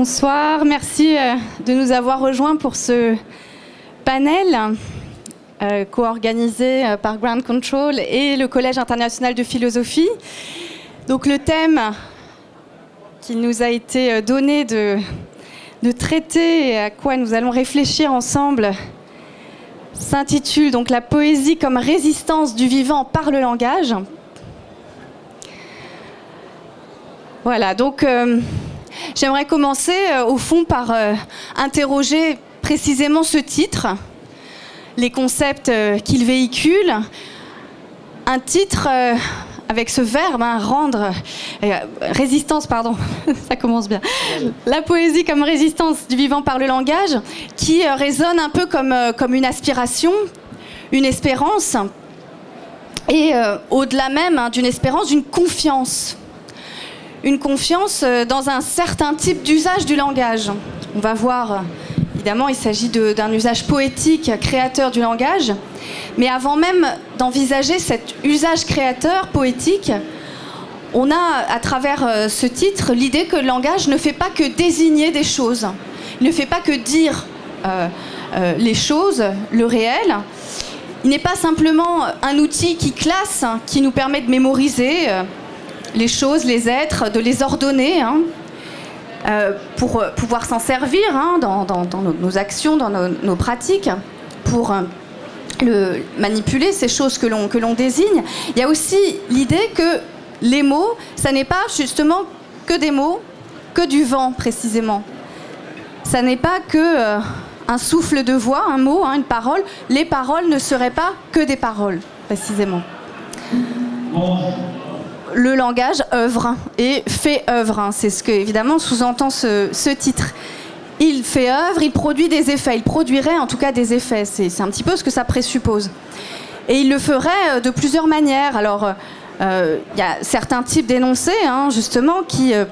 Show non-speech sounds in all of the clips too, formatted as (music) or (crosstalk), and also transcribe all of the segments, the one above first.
Bonsoir, merci euh, de nous avoir rejoints pour ce panel euh, co-organisé euh, par Ground Control et le Collège international de philosophie. Donc le thème qui nous a été donné de, traiter et à quoi nous allons réfléchir ensemble s'intitule donc La poésie comme résistance du vivant par le langage. Voilà, donc j'aimerais commencer euh, au fond par euh, interroger précisément ce titre, les concepts qu'il véhicule. Un titre avec ce verbe, hein, rendre, résistance, pardon, (laughs) ça commence bien. La poésie comme résistance du vivant par le langage, qui résonne un peu comme, comme une aspiration, une espérance, et au-delà même hein, d'une espérance, d'une confiance une confiance euh, dans un certain type d'usage du langage. On va voir, évidemment, il s'agit d'un usage poétique, créateur du langage. Mais avant même d'envisager cet usage créateur, poétique, on a, à travers euh, ce titre, l'idée que le langage ne fait pas que désigner des choses. Il ne fait pas que dire euh, les choses, le réel. Il n'est pas simplement un outil qui classe, qui nous permet de mémoriser les choses, les êtres, de les ordonner hein, euh, pour euh, pouvoir s'en servir hein, dans, nos, actions, dans nos, pratiques, pour euh, le, manipuler ces choses que l'on, désigne. Il y a aussi l'idée que les mots, ça n'est pas justement que des mots, que du vent précisément. Ça n'est pas que un souffle de voix, un mot, hein, une parole. Les paroles ne seraient pas que des paroles, précisément le langage œuvre et fait œuvre. Hein. C'est ce que, évidemment, sous-entend ce, titre. Il fait œuvre, il produit des effets. Il produirait en tout cas des effets. C'est un petit peu ce que ça présuppose. Et il le ferait euh, de plusieurs manières. Alors, euh, il y a certains types d'énoncés, hein, justement, qui. Euh,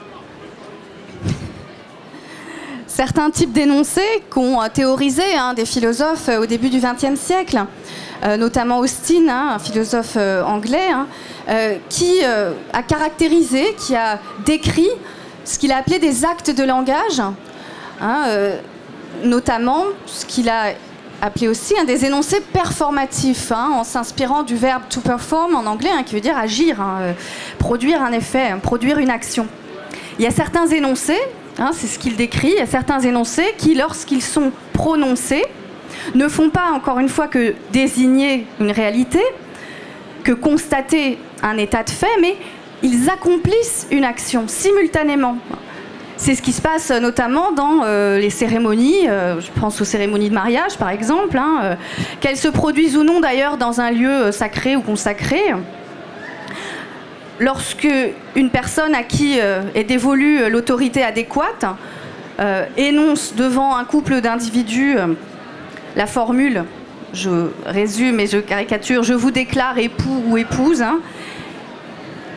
certains types d'énoncés qu'ont théorisé hein, des philosophes au début du XXe siècle, notamment Austin, un philosophe anglais, euh, qui euh, a caractérisé, qui a décrit ce qu'il a appelé des actes de langage, hein, euh, notamment ce qu'il a appelé aussi un des énoncés performatifs, hein, en s'inspirant du verbe to perform en anglais, hein, qui veut dire agir, produire un effet, produire une action. Il y a certains énoncés, c'est ce qu'il décrit, il y a certains énoncés qui, lorsqu'ils sont prononcés, ne font pas, encore une fois, que désigner une réalité, que constater un état de fait, mais ils accomplissent une action simultanément. C'est ce qui se passe notamment dans euh, les cérémonies, euh, je pense aux cérémonies de mariage par exemple, hein, euh, qu'elles se produisent ou non d'ailleurs dans un lieu sacré ou consacré. Lorsque une personne à qui est dévolue l'autorité adéquate énonce devant un couple d'individus la formule je résume et je caricature, je vous déclare époux ou épouse, hein.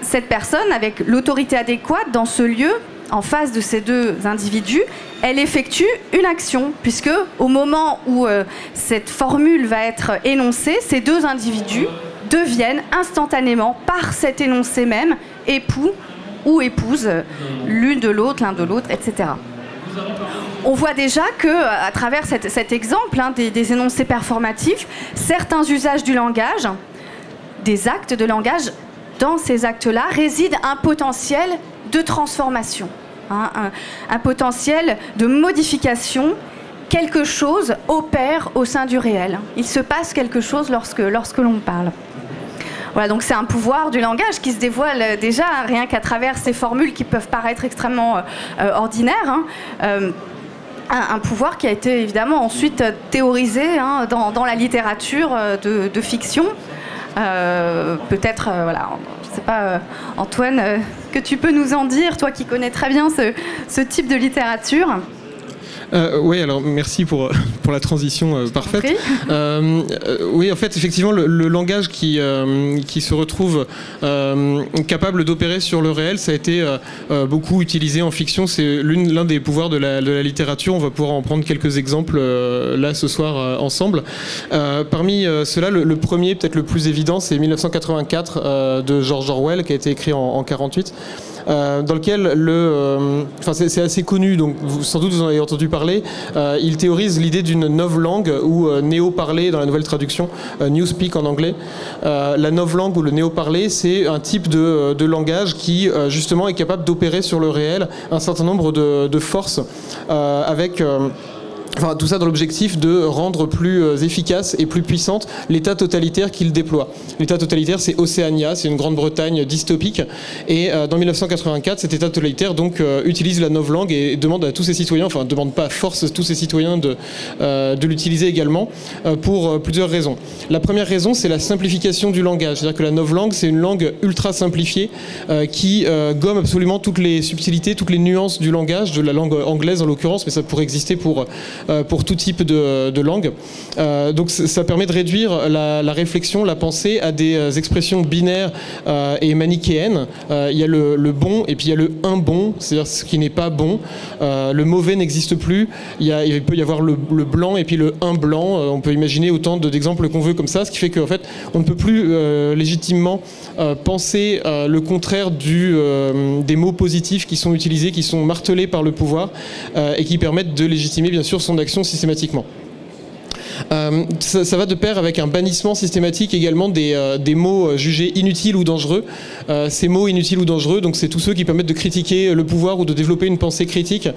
cette personne, avec l'autorité adéquate dans ce lieu, en face de ces deux individus, elle effectue une action, puisque au moment où euh, cette formule va être énoncée, ces deux individus deviennent instantanément, par cet énoncé même, époux ou épouse, l'une de l'autre, l'un de l'autre, etc on voit déjà que, à travers cet, exemple hein, des, énoncés performatifs, certains usages du langage, des actes de langage, dans ces actes-là réside un potentiel de transformation, hein, un, potentiel de modification. Quelque chose opère au sein du réel. Il se passe quelque chose lorsque l'on parle. Voilà, donc c'est un pouvoir du langage qui se dévoile déjà rien qu'à travers ces formules qui peuvent paraître extrêmement euh, euh, ordinaires. Hein. Euh, un, pouvoir qui a été évidemment ensuite théorisé hein, dans, la littérature de, fiction. Peut-être, voilà, je ne sais pas, Antoine, que tu peux nous en dire, toi qui connais très bien ce type de littérature euh, oui, alors merci pour, (laughs) pour la transition euh, parfaite. Euh, oui, en fait, effectivement, le, langage qui, qui se retrouve capable d'opérer sur le réel, ça a été beaucoup utilisé en fiction. C'est l'un des pouvoirs de la, de la, littérature. On va pouvoir en prendre quelques exemples là ce soir ensemble. parmi ceux-là, le, premier, peut-être le plus évident, c'est 1984 de George Orwell, qui a été écrit en, en 48. Dans lequel le, enfin c'est assez connu, donc sans doute vous en avez entendu parler. il théorise l'idée d'une novlangue ou néo-parler dans la nouvelle traduction, newspeak en anglais. la novlangue ou le néo-parler, c'est un type de, de, langage qui justement est capable d'opérer sur le réel un certain nombre de, de forces avec Enfin, tout ça dans l'objectif de rendre plus euh, efficace et plus puissante l'État totalitaire qu'il déploie. L'État totalitaire, c'est Océania, c'est une Grande-Bretagne dystopique. Et euh, dans 1984, cet État totalitaire donc euh, utilise la novlangue et demande à tous ses citoyens, enfin demande pas, force tous ses citoyens de, de l'utiliser également pour plusieurs raisons. La première raison, c'est la simplification du langage. C'est-à-dire que la novlangue, c'est une langue ultra simplifiée qui gomme absolument toutes les subtilités, toutes les nuances du langage, de la langue anglaise en l'occurrence, mais ça pourrait exister pour pour tout type de, langue. Euh, donc ça permet de réduire la, réflexion, la pensée à des euh, expressions binaires et manichéennes. il y a le, bon et puis il y a le un bon, c'est-à-dire ce qui n'est pas bon. le mauvais n'existe plus. Il, peut y avoir le, blanc et puis le un blanc. on peut imaginer autant d'exemples qu'on veut comme ça, ce qui fait qu'en fait on ne peut plus légitimement penser le contraire des mots positifs qui sont utilisés, qui sont martelés par le pouvoir et qui permettent de légitimer bien sûr son action systématiquement. Euh, ça, va de pair avec un bannissement systématique également des, euh, des mots euh, jugés inutiles ou dangereux. ces mots inutiles ou dangereux, donc c'est tous ceux qui permettent de critiquer le pouvoir ou de développer une pensée critique.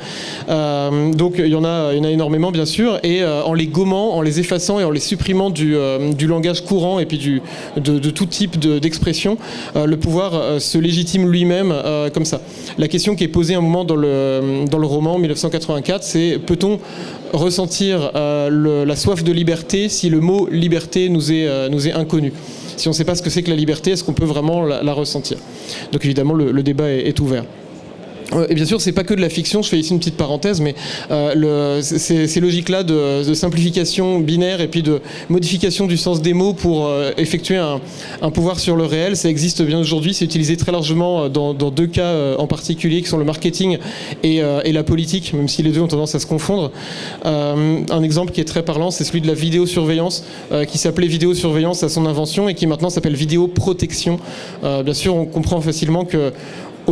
donc il y, en a, il y en a énormément bien sûr, et en les gommant, en les effaçant et en les supprimant du, langage courant et puis du, de, de tout type d'expression, le pouvoir se légitime lui-même comme ça. La question qui est posée un moment dans le, dans le roman 1984, c'est peut-on ressentir la soif de liberté si le mot liberté nous est, euh, nous est inconnu Si on ne sait pas ce que c'est que la liberté, est-ce qu'on peut vraiment la, ressentir? Donc évidemment, le, débat est ouvert. Euh, et bien sûr, c'est pas que de la fiction. Je fais ici une petite parenthèse, mais euh, ces, logiques-là de, simplification binaire et puis de modification du sens des mots pour euh, effectuer un, pouvoir sur le réel, ça existe bien aujourd'hui. C'est utilisé très largement dans, deux cas en particulier, qui sont le marketing et, la politique, même si les deux ont tendance à se confondre. un exemple qui est très parlant, c'est celui de la vidéosurveillance, qui s'appelait vidéosurveillance à son invention et qui maintenant s'appelle vidéoprotection. bien sûr, on comprend facilement que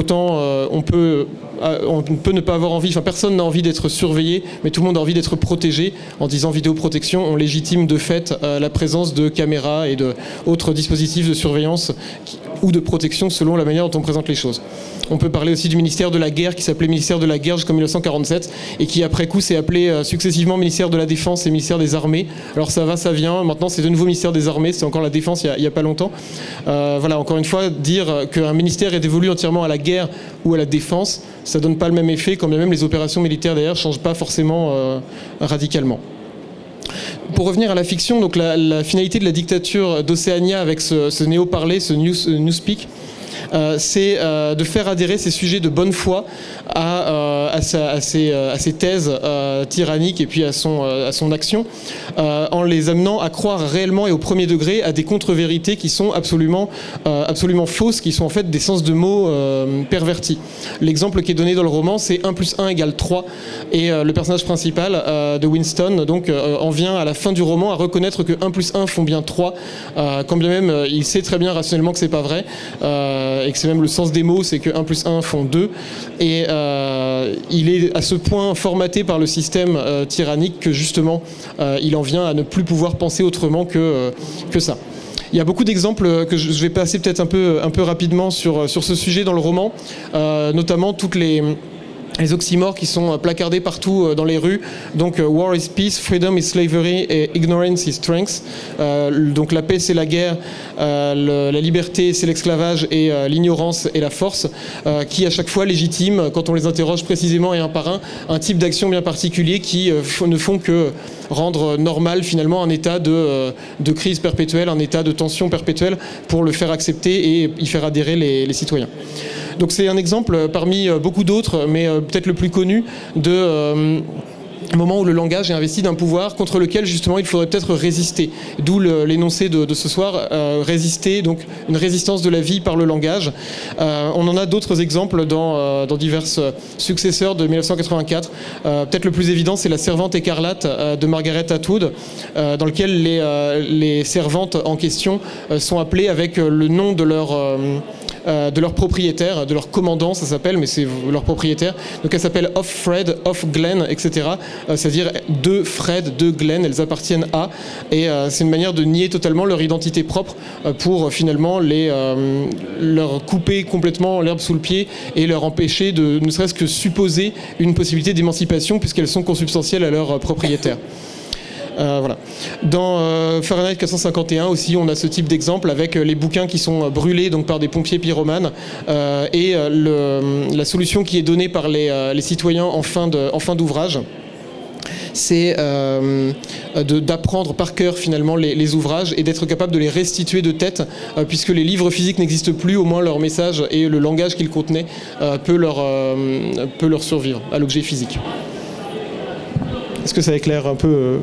autant euh, on, peut, on peut ne pas avoir envie, enfin personne n'a envie d'être surveillé, mais tout le monde a envie d'être protégé. En disant vidéoprotection, on légitime de fait euh, la présence de caméras et d'autres dispositifs de surveillance ou de protection selon la manière dont on présente les choses. On peut parler aussi du ministère de la Guerre qui s'appelait ministère de la Guerre jusqu'en 1947 et qui après coup s'est appelé euh, successivement ministère de la Défense et ministère des Armées. Alors ça va, ça vient. Maintenant c'est de nouveau ministère des Armées, c'est encore la Défense il n'y a, pas longtemps. Euh, voilà, encore une fois, dire qu'un ministère est dévolu entièrement à la guerre ou à la défense, ça donne pas le même effet quand bien même les opérations militaires ne changent pas forcément euh, radicalement. Pour revenir à la fiction, donc la, finalité de la dictature d'Océania avec ce, néo-parler, ce newspeak, euh, c'est euh, de faire adhérer ces sujets de bonne foi à, euh, à, ces, thèses tyranniques et puis à son, action, en les amenant à croire réellement et au premier degré à des contre-vérités qui sont absolument, absolument fausses, qui sont en fait des sens de mots pervertis. L'exemple qui est donné dans le roman, c'est 1 plus 1 égale 3, et le personnage principal de Winston donc, en vient à la fin du roman à reconnaître que 1 plus 1 font bien 3, quand bien même il sait très bien rationnellement que c'est pas vrai. Euh, et que c'est même le sens des mots, c'est que 1 plus 1 font 2. Et euh, il est à ce point formaté par le système euh, tyrannique que justement, il en vient à ne plus pouvoir penser autrement que, que ça. Il y a beaucoup d'exemples que je vais passer peut-être un peu, un peu rapidement sur, sur ce sujet dans le roman, notamment toutes les les oxymores qui sont euh, placardés partout euh, dans les rues. Donc euh, war is peace, freedom is slavery et ignorance is strength. donc la paix c'est la guerre, la liberté c'est l'esclavage et l'ignorance est la force, qui à chaque fois légitime, quand on les interroge précisément et un par un, un type d'action bien particulier qui ne font que rendre normal finalement un état de, de, crise perpétuelle, un état de tension perpétuelle pour le faire accepter et y faire adhérer les, les citoyens. Donc c'est un exemple parmi euh, beaucoup d'autres, mais euh, peut-être le plus connu, de euh, moment où le langage est investi d'un pouvoir contre lequel justement il faudrait peut-être résister. D'où l'énoncé de, ce soir, résister, donc une résistance de la vie par le langage. on en a d'autres exemples dans, dans divers successeurs de 1984. peut-être le plus évident, c'est La Servante écarlate de Margaret Atwood, dans lequel les, les servantes en question sont appelées avec le nom de leur de leur propriétaire, de leur commandant, ça s'appelle, mais c'est leur propriétaire. Donc elle s'appelle Off Fred, Off Glenn, etc. C'est-à-dire de Fred, de Glenn, elles appartiennent à. Et c'est une manière de nier totalement leur identité propre pour finalement les, leur couper complètement l'herbe sous le pied et leur empêcher de ne serait-ce que supposer une possibilité d'émancipation puisqu'elles sont consubstantielles à leur propriétaire. Euh. Dans euh, Fahrenheit 451 aussi, on a ce type d'exemple avec euh, les bouquins qui sont brûlés donc par des pompiers pyromanes et la solution qui est donnée par les, citoyens en fin d'ouvrage c'est d'apprendre par cœur finalement les, ouvrages et d'être capable de les restituer de tête, puisque les livres physiques n'existent plus, au moins leur message et le langage qu'ils contenaient leur, peut leur survivre à l'objet physique. Est-ce que ça éclaire un peu euh,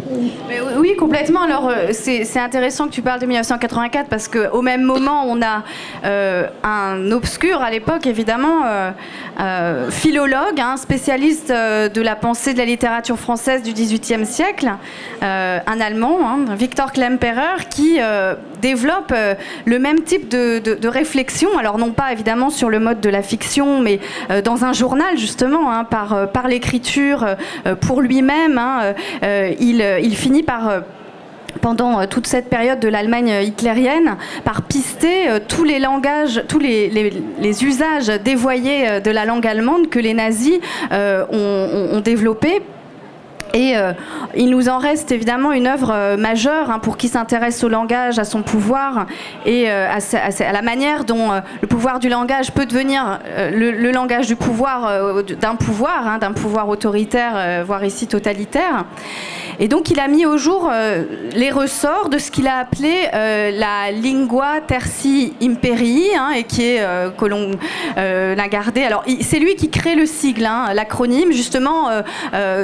Oui, complètement. Alors, euh, c'est intéressant que tu parles de 1984 parce qu'au même moment, on a euh, un obscur à l'époque, évidemment, philologue, un hein, spécialiste de la pensée de la littérature française du XVIIIe siècle, un Allemand, hein, Victor Klemperer, qui développe le même type de, réflexion. Alors, non pas évidemment sur le mode de la fiction, mais dans un journal, justement, hein, par, l'écriture, pour lui-même. Euh, euh, euh, il, finit par pendant toute cette période de l'Allemagne hitlérienne, par pister tous les langages, tous les, usages dévoyés de la langue allemande que les nazis ont, ont développés et euh, il nous en reste évidemment une œuvre euh, majeure hein, pour qui s'intéresse au langage, à son pouvoir et euh, à, la manière dont le pouvoir du langage peut devenir le, langage du pouvoir, d'un pouvoir, hein, d'un pouvoir autoritaire, voire ici totalitaire. Et donc il a mis au jour les ressorts de ce qu'il a appelé la lingua terci imperii, hein, et qui est que l'on a gardé. Alors c'est lui qui crée le sigle, l'acronyme, justement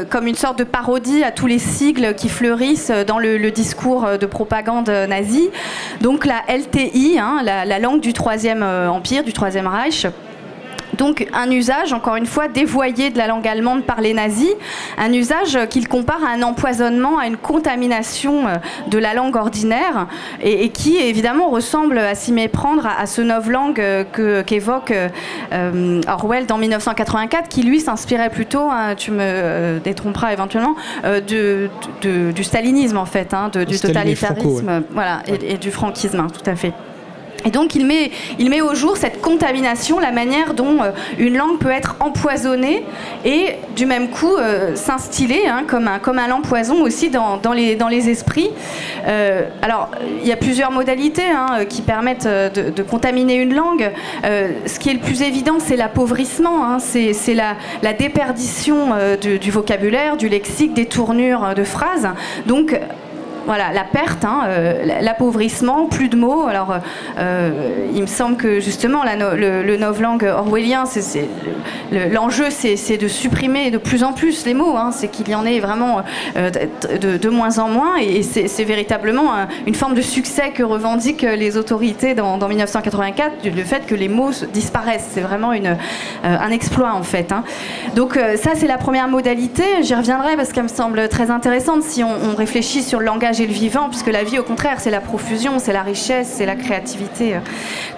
comme une sorte de parodie à tous les sigles qui fleurissent dans le, discours de propagande nazie. Donc la LTI, hein, la, langue du Troisième euh, Empire, du Troisième Reich. Donc un usage, encore une fois, dévoyé de la langue allemande par les nazis, un usage qu'il compare à un empoisonnement, à une contamination euh, de la langue ordinaire, et, qui évidemment ressemble à s'y méprendre à, ce novlangue euh, qu'évoque euh, Orwell dans 1984, qui lui s'inspirait plutôt, hein, tu me détromperas éventuellement, du stalinisme en fait, hein, du totalitarisme voilà, et, du franquisme, hein, tout à fait. Et donc il met, il met au jour cette contamination, la manière dont euh, une langue peut être empoisonnée et du même coup euh, s'instiller hein, comme, un, comme un lampoison aussi dans, dans, les, dans les esprits. Euh, alors il y a plusieurs modalités hein, qui permettent de, contaminer une langue. ce qui est le plus évident, c'est l'appauvrissement, hein, c'est la, la, déperdition du, du vocabulaire, du lexique, des tournures de phrases. Donc voilà, la perte, hein, euh, l'appauvrissement, plus de mots. Alors, euh, il me semble que justement, le, le novlangue orwellien, l'enjeu, c'est de supprimer de plus en plus les mots. Hein. c'est qu'il y en ait vraiment euh, de, moins en moins, et, c'est véritablement une forme de succès que revendiquent les autorités dans, 1984, le fait que les mots disparaissent. C'est vraiment un exploit en fait. Hein. Donc ça, c'est la première modalité. J'y reviendrai parce qu'elle me semble très intéressante si on réfléchit sur le langage et le vivant, puisque la vie, au contraire, c'est la profusion, c'est la richesse, c'est la créativité, euh,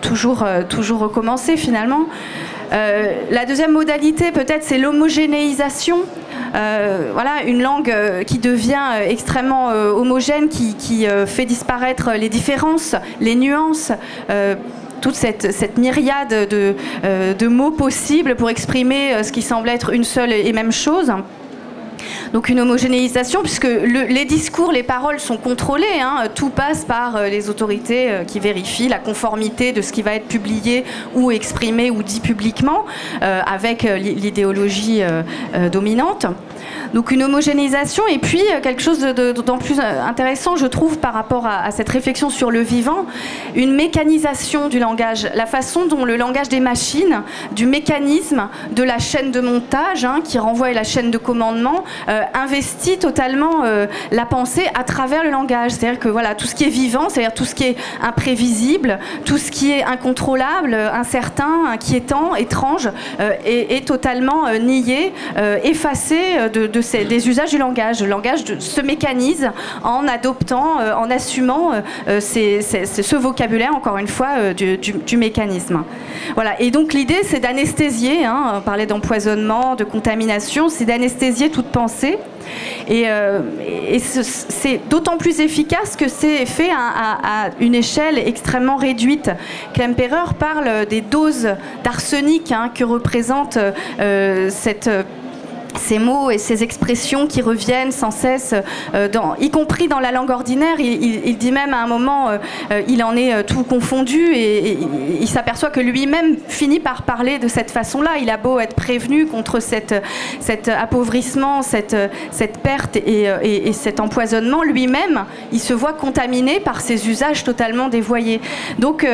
toujours, euh, toujours recommencer finalement. Euh, la deuxième modalité, peut-être, c'est l'homogénéisation. voilà, une langue qui devient extrêmement homogène, qui, fait disparaître les différences, les nuances toute cette, myriade de, de, mots possibles pour exprimer ce qui semble être une seule et même chose. Donc une homogénéisation, puisque les discours, les paroles sont contrôlés. Hein. tout passe par euh, les autorités euh, qui vérifient la conformité de ce qui va être publié ou exprimé ou dit publiquement euh, avec l'idéologie dominante. Donc une homogénéisation et puis quelque chose d'autant plus intéressant, je trouve, par rapport à, cette réflexion sur le vivant, une mécanisation du langage, la façon dont le langage des machines, du mécanisme, de la chaîne de montage hein, qui renvoie à la chaîne de commandement, investit totalement la pensée à travers le langage. C'est-à-dire que voilà, tout ce qui est vivant, c'est-à-dire tout ce qui est imprévisible, tout ce qui est incontrôlable, incertain, inquiétant, étrange, est, totalement nié, effacé de, des usages du langage. Le langage se mécanise en adoptant, en assumant ce vocabulaire, encore une fois, du, mécanisme. Voilà. Et donc l'idée, c'est d'anesthésier, hein, on parlait d'empoisonnement, de contamination, c'est d'anesthésier toute pensée. Et, euh, c'est d'autant plus efficace que c'est fait à, une échelle extrêmement réduite. Klemperer parle des doses d'arsenic hein, que représente euh, cette ces mots et ces expressions qui reviennent sans cesse, euh, y compris dans la langue ordinaire. Il, dit même à un moment, euh, euh, il en est tout confondu et, il s'aperçoit que lui-même finit par parler de cette façon-là. Il a beau être prévenu contre cette, cet appauvrissement, cette, perte et cet empoisonnement, lui-même, il se voit contaminé par ces usages totalement dévoyés. Donc,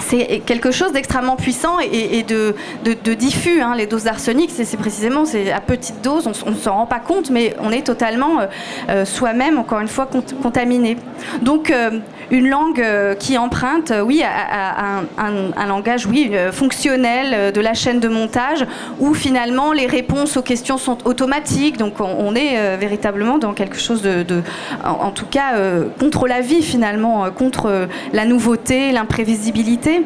c'est quelque chose d'extrêmement puissant et, de, diffus. Hein. Les doses d'arsenic, c'est précisément c'est à petite dose, on ne s'en rend pas compte, mais on est totalement euh, euh, soi-même, encore une fois, contaminé. Donc, euh, une langue qui emprunte, oui, à, un, langage, oui, fonctionnel de la chaîne de montage, où finalement les réponses aux questions sont automatiques. Donc, on, est véritablement dans quelque chose de, en, tout cas, contre la vie finalement, contre la nouveauté, l'imprévisibilité.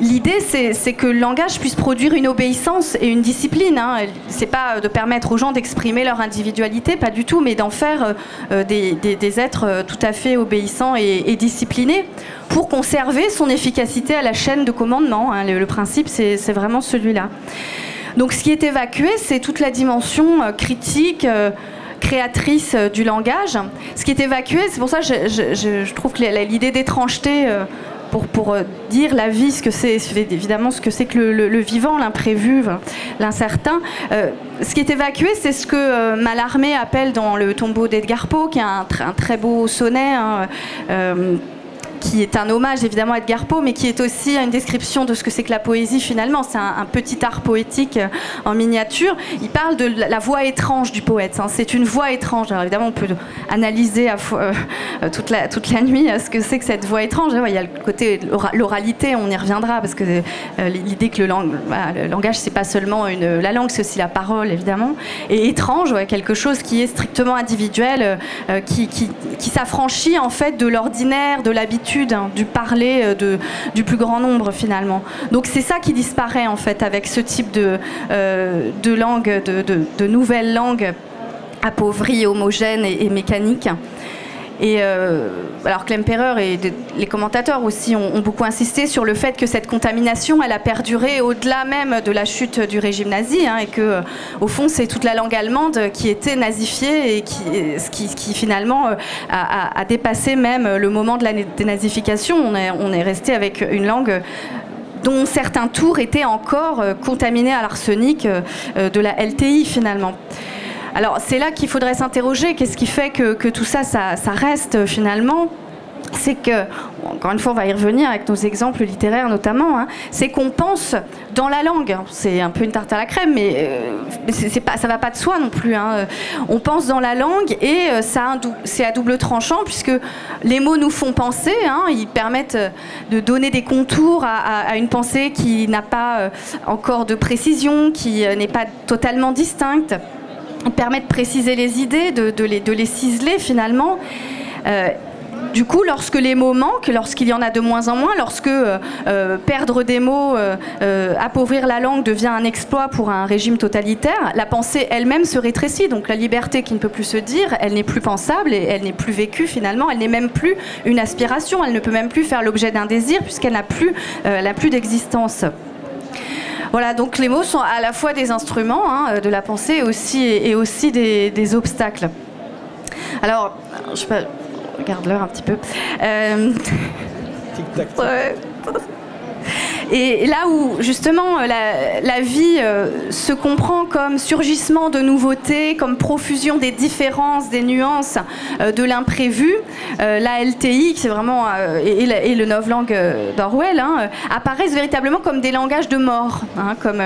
L'idée, c'est que le langage puisse produire une obéissance et une discipline. Hein. C'est pas de permettre aux gens d'exprimer leur individualité, pas du tout, mais d'en faire euh, des, êtres euh, tout à fait obéissants et, disciplinés pour conserver son efficacité à la chaîne de commandement. Hein. Le, principe, c'est vraiment celui-là. Donc, ce qui est évacué, c'est toute la dimension euh, critique créatrice du langage. Ce qui est évacué, c'est pour ça que je, trouve que l'idée d'étrangeté pour, pour euh, dire la vie, ce que c'est, évidemment ce que c'est que le, vivant, l'imprévu, l'incertain. Euh, ce qui est évacué, c'est ce que euh, Mallarmé appelle dans le tombeau d'Edgar Poe, qui un, un, très beau sonnet. Hein, qui est un hommage évidemment à Edgar Poe, mais qui est aussi une description de ce que c'est que la poésie finalement. C'est un, petit art poétique euh, en miniature. Il parle de la, voix étrange du poète. Hein. C'est une voix étrange. Alors évidemment, on peut analyser euh, euh, toute, la, toute la nuit ce que c'est que cette voix étrange. Il y a le côté l'oralité, on y reviendra, parce que l'idée que le, langage, c'est pas seulement la langue, c'est aussi la parole, évidemment. Et étrange, quelque chose qui est strictement individuel, qui, qui s'affranchit en fait de l'ordinaire, de l'habitude Hein, du parler euh, de, du plus grand nombre finalement. Donc c'est ça qui disparaît en fait avec ce type de, euh, de langue, de, de, nouvelles langues appauvries, homogènes et mécaniques. Et euh, alors Klemperer et les commentateurs aussi ont, beaucoup insisté sur le fait que cette contamination, elle a perduré au-delà même de la chute du régime nazi, hein, et que euh, au fond c'est toute la langue allemande qui était nazifiée et qui, ce qui, finalement euh, a, dépassé même le moment de la dénazification. On est resté avec une langue dont certains tours étaient encore contaminés à l'arsenic de la LTI finalement. Alors c'est là qu'il faudrait s'interroger, qu'est-ce qui fait que, tout ça, ça, reste euh, finalement? C'est que, encore une fois, on va y revenir avec nos exemples littéraires notamment, hein, c'est qu'on pense dans la langue. C'est un peu une tarte à la crème, mais, euh, c'est pas, ça va pas de soi non plus. Hein. On pense dans la langue et euh, ça c'est à double tranchant puisque les mots nous font penser. Hein. ils permettent de donner des contours à, une pensée qui n'a pas encore de précision, qui n'est pas totalement distincte permet de préciser les idées, de, les, ciseler finalement. Euh, du coup, lorsque les mots manquent, lorsqu'il y en a de moins en moins, lorsque euh, euh, perdre des mots, appauvrir la langue devient un exploit pour un régime totalitaire, la pensée elle-même se rétrécit. Donc la liberté qui ne peut plus se dire, elle n'est plus pensable et elle n'est plus vécue finalement. Elle n'est même plus une aspiration. Elle ne peut même plus faire l'objet d'un désir puisqu'elle n'a plus, plus d'existence. Voilà, donc les mots sont à la fois des instruments hein, de la pensée et aussi, et aussi des, obstacles. Alors, je regarde l'heure un petit peu. Euh, (laughs) Et là où justement la, vie se comprend comme surgissement de nouveautés, comme profusion des différences, des nuances, de l'imprévu, la LTI, c'est vraiment et, le novlangue d'Orwell, hein, apparaissent véritablement comme des langages de mort, hein, comme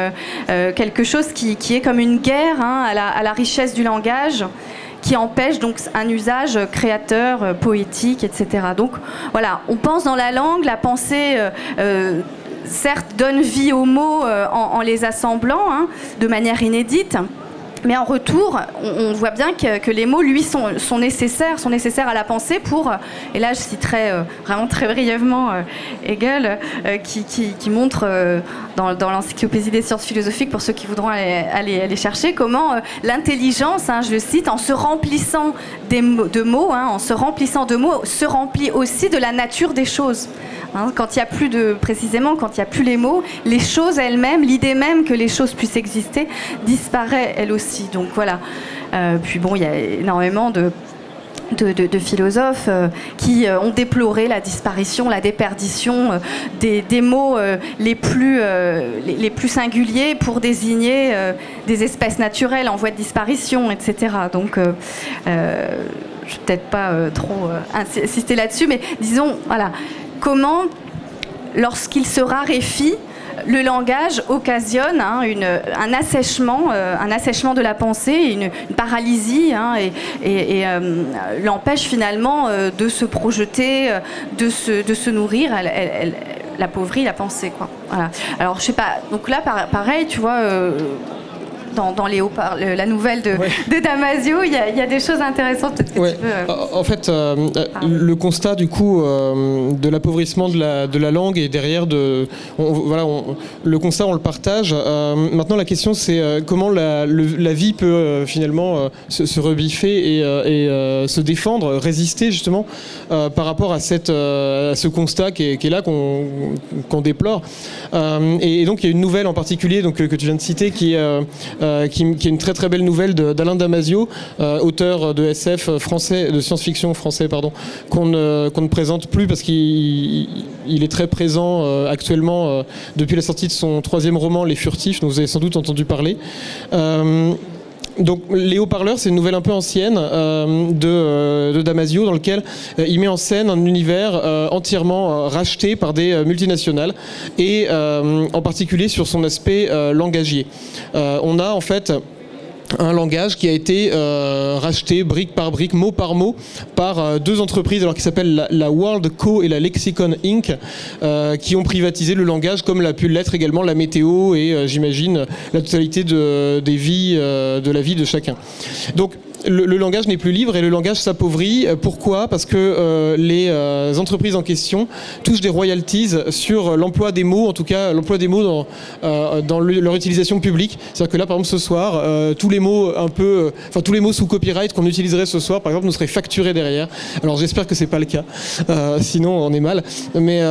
quelque chose qui, est comme une guerre hein, à la richesse du langage qui empêche donc un usage créateur, euh, poétique, etc. Donc voilà, on pense dans la langue, la pensée. Euh, euh, certes, donne vie aux mots en, les assemblant hein, de manière inédite, mais en retour, on, voit bien que, les mots, lui, sont, nécessaires, sont nécessaires à la pensée pour, et là je citerai euh, vraiment très brièvement euh, Hegel, euh, qui, montre dans, l'encyclopédie des sciences philosophiques, pour ceux qui voudront aller, aller, chercher, comment l'intelligence, hein, je le cite, en se remplissant de mots, hein, en se remplissant de mots, se remplit aussi de la nature des choses. Hein, quand il n'y a plus de, précisément, quand il n'y a plus les mots, les choses elles-mêmes, l'idée même que les choses puissent exister, disparaît elle aussi. Donc voilà. Euh, puis bon, il y a énormément de de, philosophes euh, qui euh, ont déploré la disparition, la déperdition des, mots les, plus, les, plus singuliers pour désigner des espèces naturelles en voie de disparition, etc. Donc, je ne vais peut-être pas trop insister là-dessus, mais disons, voilà, comment, lorsqu'il se raréfie, le langage occasionne hein, un, assèchement, euh, un assèchement de la pensée, une, paralysie, hein, et, euh, l'empêche finalement euh, de se projeter, de se, nourrir. Elle, l'appauvrit la pensée. Alors, je sais pas. Donc là, pareil, tu vois dans, les la nouvelle de, Damasio, il y, a, des choses intéressantes. Que tu peux, euh, En fait, euh, le constat du coup euh, de l'appauvrissement de la, de la, langue est derrière de, voilà, le constat on le partage. maintenant, la question c'est comment la, la, vie peut finalement se, rebiffer et, et se défendre, résister justement par rapport à, cette, à ce constat qui est, qui est là qu'on déplore. Et, donc il y a une nouvelle en particulier donc, que tu viens de citer qui est euh, qui, est une très très belle nouvelle d'Alain Damasio, euh, auteur de SF français, de science-fiction français, pardon, qu'on ne, présente plus parce qu'il est très présent euh, actuellement depuis la sortie de son troisième roman, Les Furtifs, dont vous avez sans doute entendu parler donc les haut-parleurs, c'est une nouvelle un peu ancienne euh, euh, de, Damasio dans lequel euh, il met en scène un univers entièrement racheté par des multinationales et en particulier sur son aspect langagier. on a en fait un langage qui a été euh, racheté brique par brique, mot par mot, par euh, deux entreprises alors qui s'appellent la, World Co et la Lexicon Inc., euh, qui ont privatisé le langage comme l'a pu l'être également la météo et j'imagine la totalité de, des vies, de la vie de chacun. Donc le, langage n'est plus libre et le langage s'appauvrit. Pourquoi? Parce que euh, les euh, entreprises en question touchent des royalties sur l'emploi des mots, en tout cas l'emploi des mots dans, euh, leur utilisation publique. C'est-à-dire que là, par exemple, ce soir, tous les mots un peu, enfin tous les mots sous copyright qu'on utiliserait ce soir, par exemple, nous seraient facturés derrière. Alors j'espère que c'est pas le cas, sinon on est mal. Mais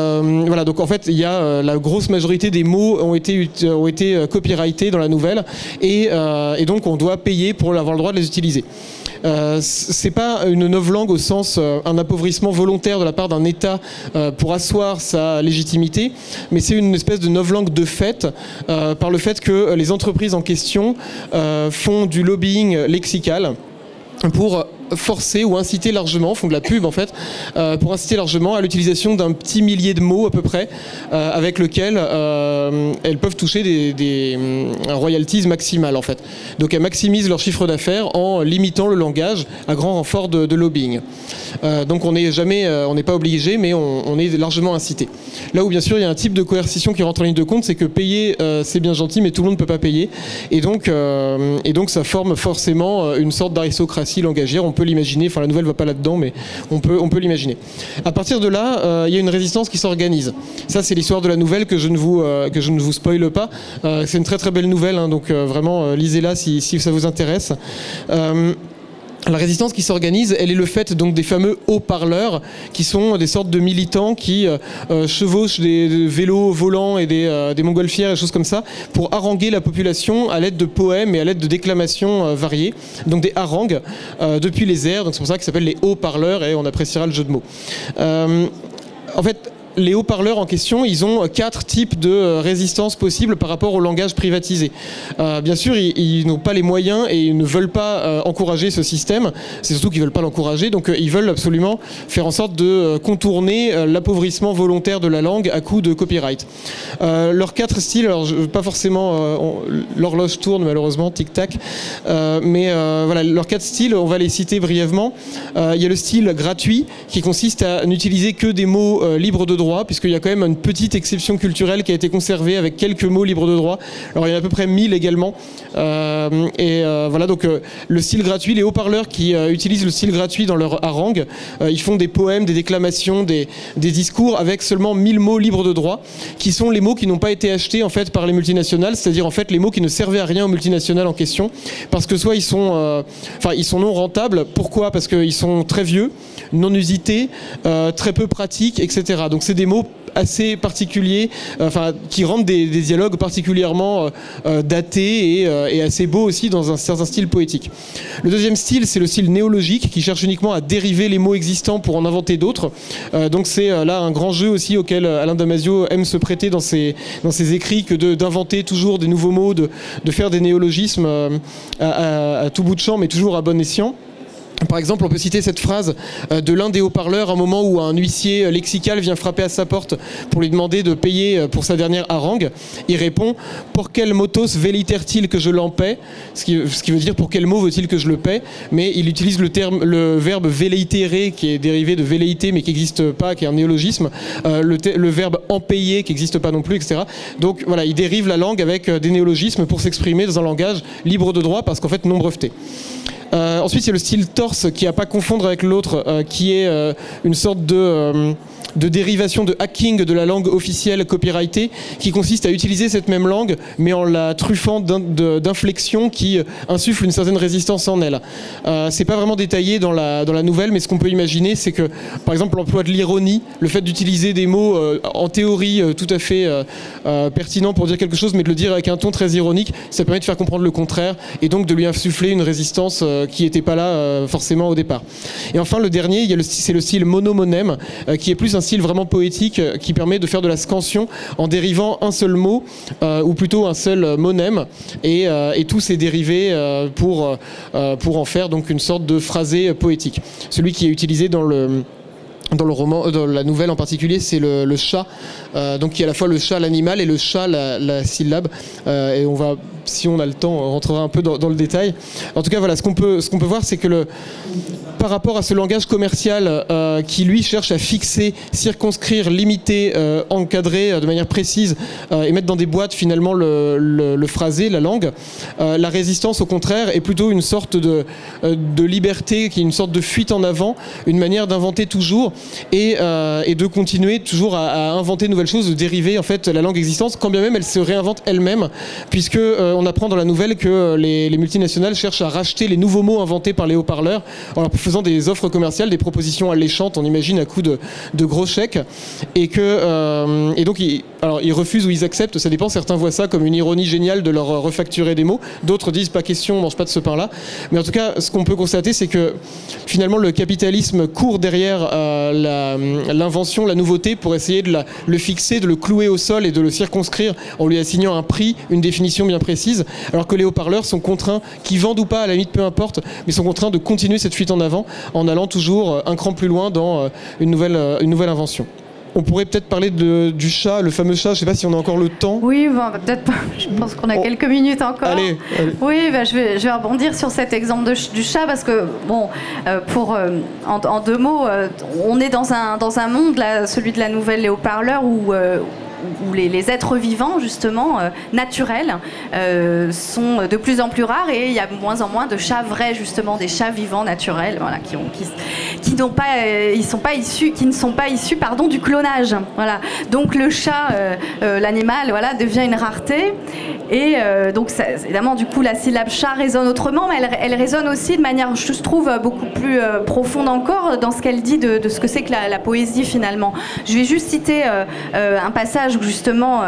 voilà, donc en fait, il y a la grosse majorité des mots ont été ont copyrightés dans la nouvelle et donc on doit payer pour avoir le droit de les utiliser. Euh, c'est pas une novlangue au sens euh, un appauvrissement volontaire de la part d'un État euh, pour asseoir sa légitimité, mais c'est une espèce de novlangue de fait par le fait que les entreprises en question font du lobbying lexical pour forcer ou inciter largement, font de la pub en fait, euh, pour inciter largement à l'utilisation d'un petit millier de mots à peu près, euh, avec lequel euh, elles peuvent toucher des, royalties maximales en fait. Donc elles maximisent leur chiffre d'affaires en limitant le langage à grand renfort de, lobbying. donc on n'est jamais, on n'est pas obligé, mais on, est largement incité. Là où bien sûr il y a un type de coercition qui rentre en ligne de compte, c'est que payer c'est bien gentil, mais tout le monde ne peut pas payer, et donc, et donc ça forme forcément une sorte d'aristocratie langagière. L'imaginer. Enfin, la nouvelle va pas là-dedans, mais on peut, on peut l'imaginer. À partir de là, euh, il y a une résistance qui s'organise. Ça, c'est l'histoire de la nouvelle que je ne vous, euh, que je ne vous spoile pas. Euh, c'est une très très belle nouvelle, hein, donc vraiment lisez-la si, si, ça vous intéresse. La résistance qui s'organise, elle est le fait donc des fameux haut-parleurs, qui sont des sortes de militants qui euh, euh, chevauchent des, vélos volants et des, euh, des, montgolfières et choses comme ça, pour haranguer la population à l'aide de poèmes et à l'aide de déclamations variées, donc des harangues depuis les airs. Donc c'est pour ça qu'ils s'appellent les haut-parleurs et on appréciera le jeu de mots. en fait, les haut-parleurs en question, ils ont quatre types de résistance possibles par rapport au langage privatisé. bien sûr, ils, n'ont pas les moyens et ils ne veulent pas encourager ce système. C'est surtout qu'ils veulent pas l'encourager, donc ils veulent absolument faire en sorte de contourner l'appauvrissement volontaire de la langue à coup de copyright. leurs quatre styles, alors pas forcément, l'horloge tourne malheureusement, tic-tac, mais voilà, leurs quatre styles, on va les citer brièvement. il y a le style gratuit qui consiste à n'utiliser que des mots euh, libres de puisqu'il y a quand même une petite exception culturelle qui a été conservée avec quelques mots libres de droit. Alors il y en a à peu près 1000 également. Euh, et euh, voilà, donc le style gratuit, les haut-parleurs qui utilisent le style gratuit dans leur harangue, ils font des poèmes, des déclamations, des, des, discours avec seulement 1000 mots libres de droit, qui sont les mots qui n'ont pas été achetés en fait par les multinationales, c'est-à-dire en fait les mots qui ne servaient à rien aux multinationales en question, parce que soit ils sont, enfin ils sont non rentables. Pourquoi? Parce qu'ils sont très vieux, non usités, très peu pratiques, etc. Donc c'est des mots assez particuliers, euh, enfin qui rendent des, dialogues particulièrement euh, euh, datés et, assez beaux aussi dans un certain style poétique. Le deuxième style, c'est le style néologique qui cherche uniquement à dériver les mots existants pour en inventer d'autres. donc c'est là un grand jeu aussi auquel Alain Damasio aime se prêter dans ses, dans ses écrits que d'inventer toujours des nouveaux mots, de, de faire des néologismes à, à tout bout de champ, mais toujours à bon escient. Par exemple, on peut citer cette phrase euh, de l'un des haut-parleurs, un moment où un huissier euh, lexical vient frapper à sa porte pour lui demander de payer euh, pour sa dernière harangue. Il répond Pour quel motos véliter-t-il que je l'en paie? Ce qui, veut dire pour quel mot veut-il que je le paie? Mais il utilise le, terme, le verbe velleitere, qui est dérivé de velleité, mais qui n'existe pas, qui est un néologisme, le, le, verbe empayer, qui n'existe pas non plus, etc. Donc voilà, il dérive la langue avec des néologismes pour s'exprimer dans un langage libre de droit, parce qu'en fait non breveté. Euh, ensuite, il y a le style torse qui a pas confondre avec l'autre, euh, qui est euh, une sorte de de dérivation de hacking de la langue officielle copyrightée qui consiste à utiliser cette même langue mais en la truffant d'inflexions qui insufflent une certaine résistance en elle. Euh, c'est pas vraiment détaillé dans la, dans la nouvelle mais ce qu'on peut imaginer c'est que par exemple l'emploi de l'ironie, le fait d'utiliser des mots euh, en théorie euh, tout à fait euh, pertinents pour dire quelque chose mais de le dire avec un ton très ironique, ça permet de faire comprendre le contraire et donc de lui insuffler une résistance qui n'était pas là forcément au départ. Et enfin le dernier, c'est le style monomonème qui est plus un style vraiment poétique euh, qui permet de faire de la scansion en dérivant un seul mot, euh, ou plutôt un seul monème, et, euh, et tous ses dérivés pour, pour en faire donc une sorte de phrasé poétique. Celui qui est utilisé dans le dans le roman, dans la nouvelle en particulier, c'est le, chat, donc qui est à la fois le chat, l'animal, et le chat, la, la syllabe. et on va si on a le temps, on rentrera un peu dans, le détail. En tout cas, voilà, ce qu'on peut, ce qu'on peut voir, c'est que le, par rapport à ce langage commercial euh, qui, lui, cherche à fixer, circonscrire, limiter, euh, encadrer euh, de manière précise et mettre dans des boîtes finalement le, phrasé, la langue, la résistance, au contraire, est plutôt une sorte de, liberté, qui est une sorte de fuite en avant, une manière d'inventer toujours et, de continuer toujours à, inventer de nouvelles choses, de dériver en fait la langue existante, quand bien même elle se réinvente elle-même, puisque on apprend dans la nouvelle que les, multinationales cherchent à racheter les nouveaux mots inventés par les haut-parleurs faisant des offres commerciales, des propositions alléchantes, on imagine, à coup de, gros chèques. Et, que, euh, et donc, ils, alors, ils refusent ou ils acceptent, ça dépend. Certains voient ça comme une ironie géniale de leur refacturer des mots. D'autres disent pas question, on mange pas de ce pain-là. Mais en tout cas, ce qu'on peut constater, c'est que finalement, le capitalisme court derrière euh, l'invention, la, nouveauté pour essayer de le fixer, de le clouer au sol et de le circonscrire en lui assignant un prix, une définition bien précise alors que les haut-parleurs sont contraints, qui vendent ou pas, à la limite peu importe, mais sont contraints de continuer cette fuite en avant en allant toujours euh, un cran plus loin dans euh, une nouvelle, euh, une nouvelle invention. On pourrait peut-être parler du chat, le fameux chat. Je ne sais pas si on a encore le temps. Oui, peut-être pas. (laughs) Je pense qu'on a oh. quelques minutes encore. Allez. Oui, bah, je, vais, je vais rebondir sur cet exemple du chat parce que, bon, pour, en, deux mots, on est dans un, dans un monde, là, celui de la nouvelle Léo-Parleur, où où les, êtres vivants, justement, euh, naturels, euh, sont de plus en plus rares et il y a moins en moins de chats vrais, justement, des chats vivants naturels, qui, ont, qui, n'ont pas, euh, ils sont pas issus, qui ne sont pas issus, pardon, du clonage. Voilà. Donc le chat, l'animal, voilà, devient une rareté. Et donc, évidemment, du coup, la syllabe chat résonne autrement, mais elle, résonne aussi de manière, je trouve, beaucoup plus profonde encore dans ce qu'elle dit de, ce que c'est que la, poésie, finalement. Je vais juste citer un passage où justement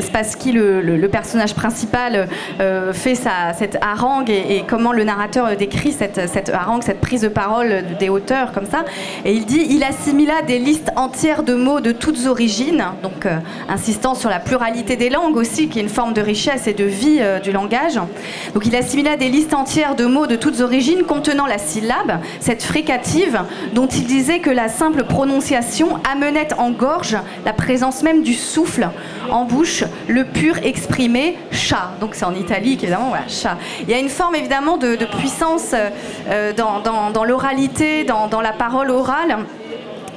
Spassky, le, personnage principal, fait sa, cette harangue et, comment le narrateur décrit cette, cette harangue, cette prise de parole des auteurs comme ça. Et il dit il assimila des listes entières de mots de toutes origines, donc insistant sur la pluralité des langues aussi, qui est une forme de richesse et de vie du langage. Donc il assimila des listes entières de mots de toutes origines contenant la syllabe, cette fricative dont il disait que la simple prononciation amenait en gorge la présence même du souffle en bouche, le pur exprimé chat. Donc c'est en italique évidemment, chat. Il y a une forme évidemment de, puissance euh, dans, l'oralité, dans, la parole orale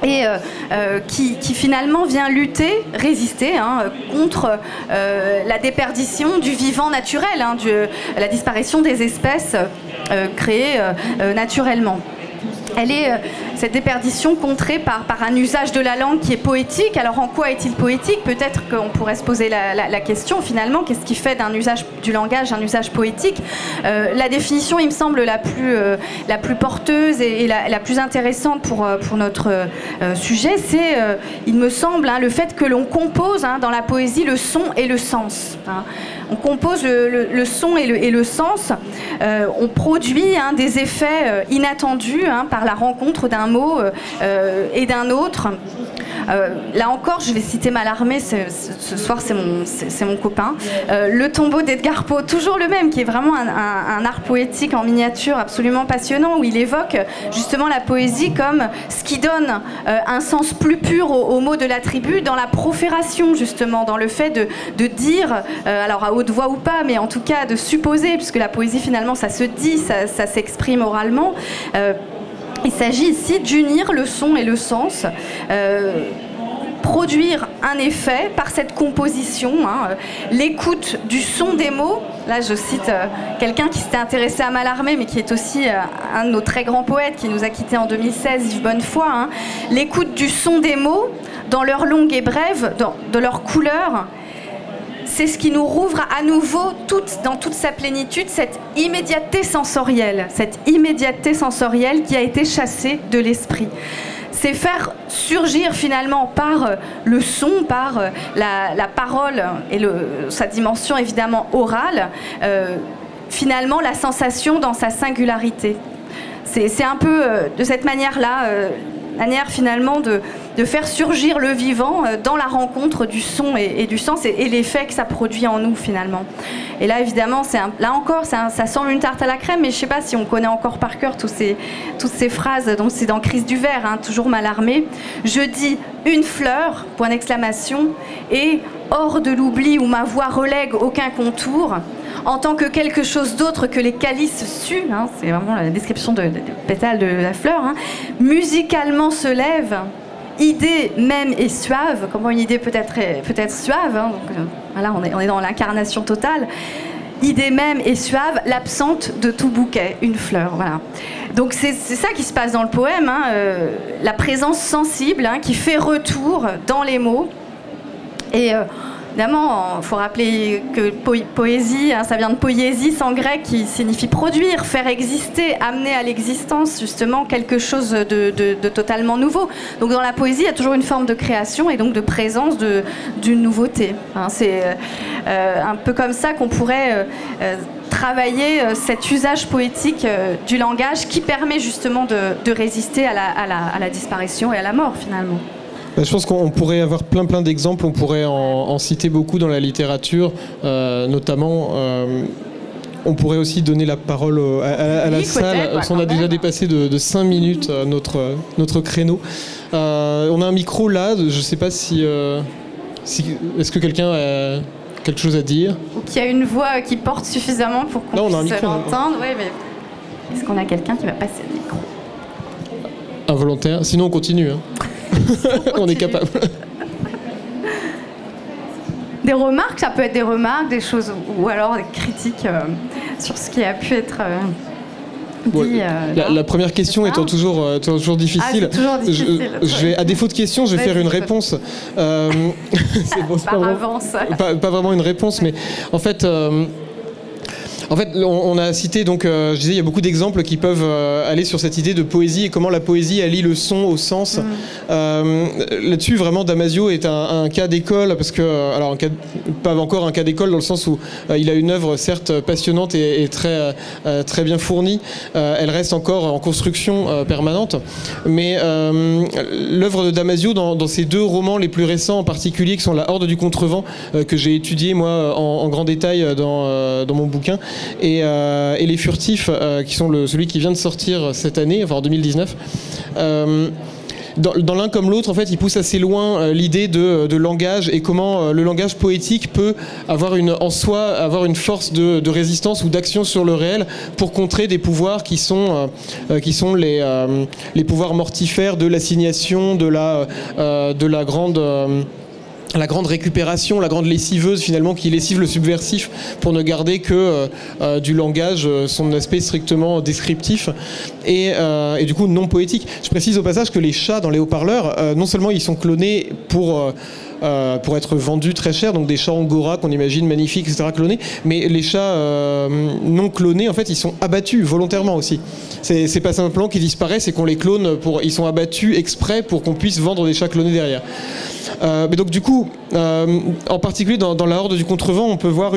et euh, euh, qui, finalement vient lutter, résister hein, contre la déperdition du vivant naturel, hein, la disparition des espèces créées naturellement elle est euh, cette déperdition contrée par, un usage de la langue qui est poétique. Alors en quoi est-il poétique? Peut-être qu'on pourrait se poser la, question finalement, qu'est-ce qui fait d'un usage du langage un usage poétique? Euh, La définition, il me semble, la plus, euh, porteuse et, la, plus intéressante pour, pour notre sujet, c'est, il me semble, hein, le fait que l'on compose hein, dans la poésie le son et le sens. Hein. On compose le, son et le, et le sens, on produit des effets inattendus par la rencontre d'un mot euh, euh, et d'un autre. Euh, là encore, je vais citer Malarmé, ce, soir c'est mon, mon copain. le tombeau d'Edgar Poe, toujours le même, qui est vraiment un, art poétique en miniature absolument passionnant, où il évoque justement la poésie comme ce qui donne un sens plus pur au, mot de la tribu, dans la profération justement, dans le fait de, dire, alors à haute voix ou pas, mais en tout cas de supposer, puisque la poésie finalement ça se dit, ça s'exprime oralement. Il s'agit ici d'unir le son et le sens. Euh, produire un effet par cette composition, hein, euh, l'écoute du son des mots. Là, je cite euh, quelqu'un qui s'était intéressé à Mallarmé, mais qui est aussi un de nos très grands poètes qui nous a quittés en 2016, Yves Bonnefoy. Hein. l'écoute du son des mots dans leur longue et brève, dans, de leur couleur, c'est ce qui nous rouvre à nouveau dans toute sa plénitude cette immédiateté sensorielle, cette immédiateté sensorielle qui a été chassée de l'esprit. C'est faire surgir finalement par euh, le son, par euh, la, parole et sa dimension évidemment orale, euh, finalement la sensation dans sa singularité. C'est un peu de cette manière-là, manière finalement de, de faire surgir le vivant euh, dans la rencontre du son et, du sens et, l'effet que ça produit en nous finalement. Et là évidemment, là encore, ça, semble une tarte à la crème, mais je sais pas si on connaît encore par cœur toutes ces phrases. Donc c'est dans Crise du verre, hein, toujours mal armé. Je dis une fleur, point d'exclamation, et hors de l'oubli où ma voix relègue aucun contour en tant que quelque chose d'autre que les calices su, hein, c'est vraiment la description de, pétale de la fleur, hein, musicalement se lève idée même et suave, comment une idée peut être, peut être suave, hein, euh, voilà, on est, on est dans l'incarnation totale. Idée même et suave, l'absente de tout bouquet, une fleur, voilà. Donc c'est ça qui se passe dans le poème, hein, euh, la présence sensible hein, qui fait retour dans les mots. Et euh, Évidemment, il faut rappeler que poésie, hein, ça vient de poésie en grec qui signifie produire, faire exister, amener à l'existence justement quelque chose de, totalement nouveau. Donc dans la poésie, il y a toujours une forme de création et donc de présence d'une nouveauté. Hein. C'est euh, un peu comme ça qu'on pourrait euh, euh, travailler cet usage poétique du langage qui permet justement de, résister à la disparition et à la mort finalement. Bah, je pense qu'on pourrait avoir plein plein d'exemples, on pourrait en, citer beaucoup dans la littérature, euh, notamment. Euh, on pourrait aussi donner la parole à, la salle. on a déjà dépassé de, 5 minutes euh, notre, notre créneau. on a un micro là, je ne sais pas si. Est-ce que quelqu'un a quelque chose à dire? Ou qu'il y a une voix qui porte suffisamment pour qu'on puisse l'entendre Est-ce qu'on a quelqu'un qui va passer le micro? Involontaire Sinon, on continue. Hein. (laughs) on est capable. Des remarques, ça peut être des remarques, des choses, ou alors des critiques euh, sur ce qui a pu être euh, dit. Euh, la, première question étant toujours, toujours difficile. Ah, toujours difficile je, vais, à défaut de question, je vais faire une réponse. (laughs) c'est pas. Pas, pas, vraiment une réponse, mais en fait en fait, on, a cité donc, je disais, il y a beaucoup d'exemples qui peuvent aller sur cette idée de poésie et comment la poésie allie le son au sens. Mm. Là-dessus, vraiment, Damasio est un, cas d'école parce que, alors, pas encore un cas d'école dans le sens où il a une œuvre certes passionnante et, très très bien fournie. elle reste encore en construction permanente, mais l'œuvre de Damasio dans, dans, ces deux romans les plus récents en particulier, qui sont La Horde du Contrevent, que j'ai étudié moi en, grand détail dans, dans mon bouquin, et, et Les Furtifs, qui sont celui qui vient de sortir cette année, enfin en 2019 dans, l'un comme l'autre, en fait, il pousse assez loin euh, l'idée de, langage et comment euh, le langage poétique peut avoir une, en soi avoir une force de, résistance ou d'action sur le réel pour contrer des pouvoirs qui sont, euh, qui sont les, les pouvoirs mortifères de l'assignation, de la, de la grande la grande récupération, la grande lessiveuse finalement qui lessive le subversif pour ne garder que euh, euh, du langage, euh, son aspect strictement descriptif et, du coup non poétique. Je précise au passage que les chats dans les haut-parleurs, non seulement ils sont clonés pour... pour être vendus très cher, donc des chats angora qu'on imagine magnifiques, etc., clonés, mais les chats non clonés, en fait, ils sont abattus volontairement aussi. C'est pas simplement qu'ils disparaissent, c'est qu'on les clone, pour, ils sont abattus exprès pour qu'on puisse vendre des chats clonés derrière. Euh, mais donc du coup, euh, en particulier dans, la horde du contrevent, on peut voir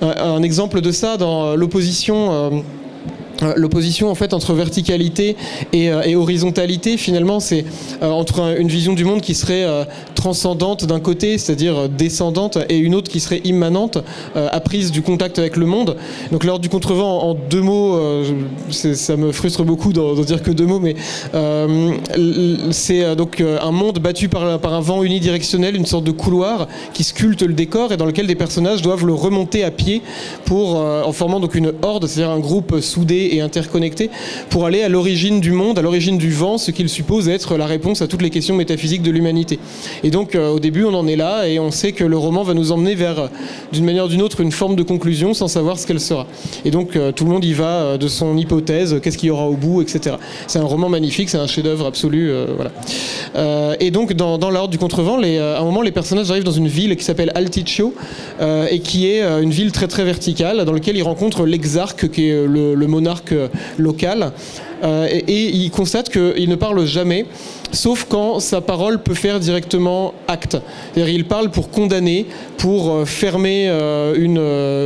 un exemple de ça dans l'opposition euh, euh, l'opposition en fait entre verticalité et, euh, horizontalité finalement c'est euh, entre une vision du monde qui serait transcendante d'un côté c'est-à-dire descendante et une autre qui serait immanente apprise du contact avec le monde donc l'ordre du contrevent en, deux mots ça me frustre beaucoup d'en dire que deux mots mais c'est donc un monde battu par, un vent unidirectionnel une sorte de couloir qui sculpte le décor et dans lequel des personnages doivent le remonter à pied pour en formant donc une horde c'est-à-dire un groupe soudé et interconnectés pour aller à l'origine du monde, à l'origine du vent, ce qu'il suppose être la réponse à toutes les questions métaphysiques de l'humanité. Et donc euh, au début on en est là et on sait que le roman va nous emmener vers, euh, d'une manière ou d'une autre, une forme de conclusion sans savoir ce qu'elle sera. Et donc euh, tout le monde y va de son hypothèse, qu'est-ce qu'il y aura au bout, etc. C'est un roman magnifique, c'est un chef-d'œuvre absolu. voilà. et donc dans, dans l'ordre du contrevent, les, à un moment les personnages arrivent dans une ville qui s'appelle Alticcio et qui est une ville très très verticale dans laquelle ils rencontrent l'exarque qui est le monarque local. Euh, et, il constate qu'il ne parle jamais, sauf quand sa parole peut faire directement acte. Il parle pour condamner, pour euh, fermer euh,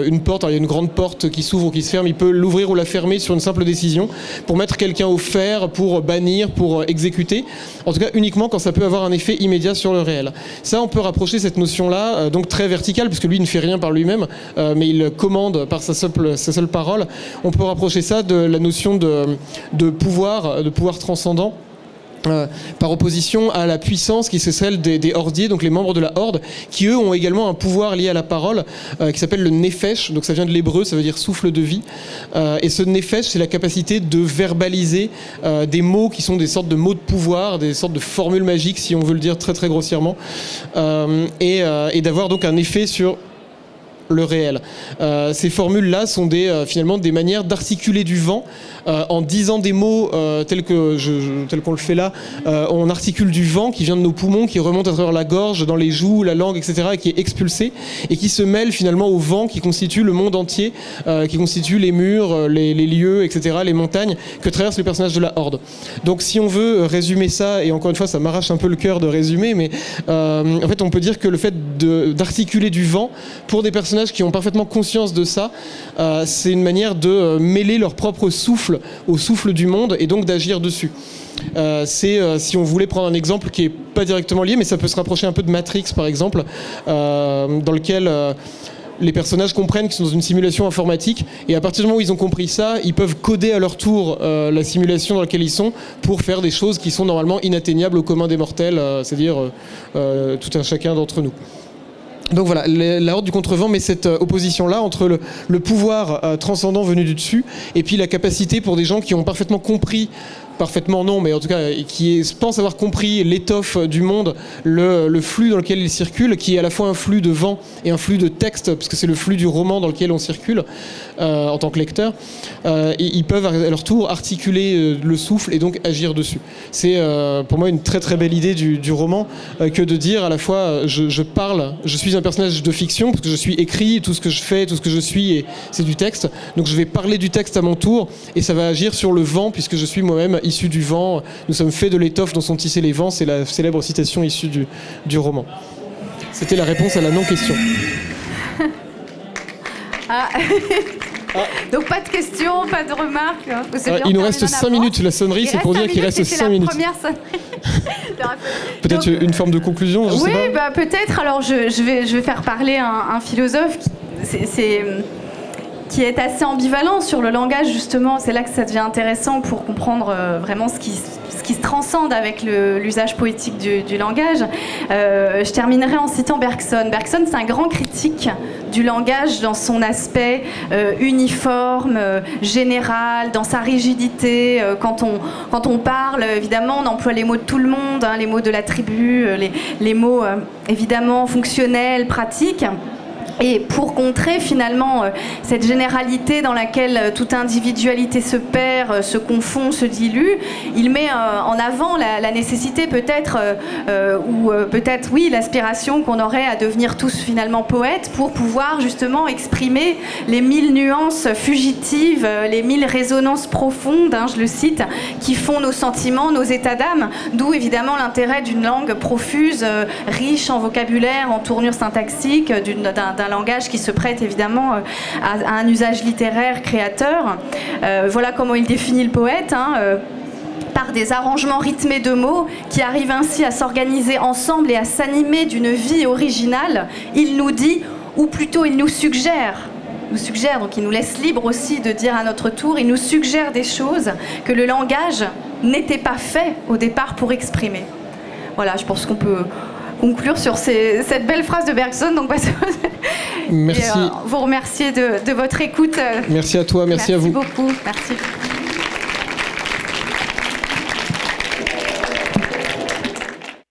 une, porte. il y a une grande porte qui s'ouvre ou qui se ferme, il peut l'ouvrir ou la fermer sur une simple décision, pour mettre quelqu'un au fer, pour bannir, pour exécuter. En tout cas, uniquement quand ça peut avoir un effet immédiat sur le réel. Ça, on peut rapprocher cette notion-là, donc très verticale, puisque lui ne fait rien par lui-même, mais il commande par sa seule, parole. On peut rapprocher ça de la notion de pouvoir, de pouvoir transcendant. Euh, par opposition à la puissance qui c'est celle des, des, hordiers, donc les membres de la horde, qui eux ont également un pouvoir lié à la parole euh, qui s'appelle le nefesh, donc ça vient de l'hébreu, ça veut dire souffle de vie. Euh, et ce nefesh, c'est la capacité de verbaliser des mots qui sont des sortes de mots de pouvoir, des sortes de formules magiques, si on veut le dire très très grossièrement, et d'avoir donc un effet sur le réel. Euh, ces formules-là sont euh, finalement des manières d'articuler du vent euh, en disant des mots tels que je, qu'on le fait là. on articule du vent qui vient de nos poumons, qui remonte à travers la gorge, dans les joues, la langue, etc., et qui est expulsé et qui se mêle finalement au vent qui constitue le monde entier, qui constitue les murs, les, les, lieux, etc., les montagnes que traversent les personnages de la Horde. Donc si on veut résumer ça, et encore une fois ça m'arrache un peu le cœur de résumer, mais en fait on peut dire que le fait d'articuler du vent pour des personnages qui ont parfaitement conscience de ça, euh, c'est une manière de euh, mêler leur propre souffle au souffle du monde et donc d'agir dessus. Euh, c'est si on voulait prendre un exemple qui est pas directement lié, mais ça peut se rapprocher un peu de Matrix par exemple, dans lequel les personnages comprennent qu'ils sont dans une simulation informatique et à partir du moment où ils ont compris ça, ils peuvent coder à leur tour la simulation dans laquelle ils sont pour faire des choses qui sont normalement inatteignables au commun des mortels, c'est-à-dire tout un chacun d'entre nous. Donc voilà, la horde du contrevent met cette euh, opposition-là entre le, pouvoir euh, transcendant venu du dessus et puis la capacité pour des gens qui ont parfaitement compris parfaitement non, mais en tout cas qui pense avoir compris l'étoffe du monde, le, flux dans lequel il circule, qui est à la fois un flux de vent et un flux de texte, puisque c'est le flux du roman dans lequel on circule euh, en tant que lecteur, et ils peuvent à leur tour articuler le souffle et donc agir dessus. C'est pour moi une très très belle idée du, roman que de dire à la fois je, parle, je suis un personnage de fiction parce que je suis écrit, tout ce que je fais, tout ce que je suis, c'est du texte, donc je vais parler du texte à mon tour et ça va agir sur le vent puisque je suis moi-même issu du vent. Nous sommes faits de l'étoffe dont sont tissés les vents. C'est la célèbre citation issue du, du roman. C'était la réponse à la non-question. Ah. Ah. (laughs) Donc pas de questions, pas de remarques. Hein. il nous reste 5 minutes. La sonnerie, c'est pour dire qu'il reste 5 minutes. (laughs) (laughs) peut-être une forme de conclusion Oui, bah, peut-être. Alors je, je, vais, je vais faire parler un, un philosophe. C'est qui est assez ambivalent sur le langage, justement. C'est là que ça devient intéressant pour comprendre euh, vraiment ce qui, se transcende avec l'usage poétique du, langage. Euh, je terminerai en citant Bergson. Bergson, c'est un grand critique du langage dans son aspect euh, uniforme, général, dans sa rigidité. quand, on, parle, évidemment, on emploie les mots de tout le monde, hein, les mots de la tribu, les mots évidemment fonctionnels, pratiques. Et pour contrer finalement euh, cette généralité dans laquelle euh, toute individualité se perd, euh, se confond, se dilue, il met en avant la, nécessité peut-être, ou peut-être oui, l'aspiration qu'on aurait à devenir tous finalement poètes pour pouvoir justement exprimer les mille nuances fugitives, les mille résonances profondes, hein, je le cite, qui font nos sentiments, nos états d'âme, d'où évidemment l'intérêt d'une langue profuse, riche en vocabulaire, en tournure syntaxique, d'un langage qui se prête évidemment euh, à, un usage littéraire créateur. Euh, voilà comment il définit le poète. Hein, euh, par des arrangements rythmés de mots qui arrivent ainsi à s'organiser ensemble et à s'animer d'une vie originale, il nous dit, ou plutôt il nous suggère, nous suggère, donc il nous laisse libre aussi de dire à notre tour, il nous suggère des choses que le langage n'était pas fait au départ pour exprimer. Voilà, je pense qu'on peut conclure sur cette belle phrase de Bergson. Donc, merci. Et, euh, vous remercier de, votre écoute. Merci à toi, merci, à vous. Merci beaucoup. Merci.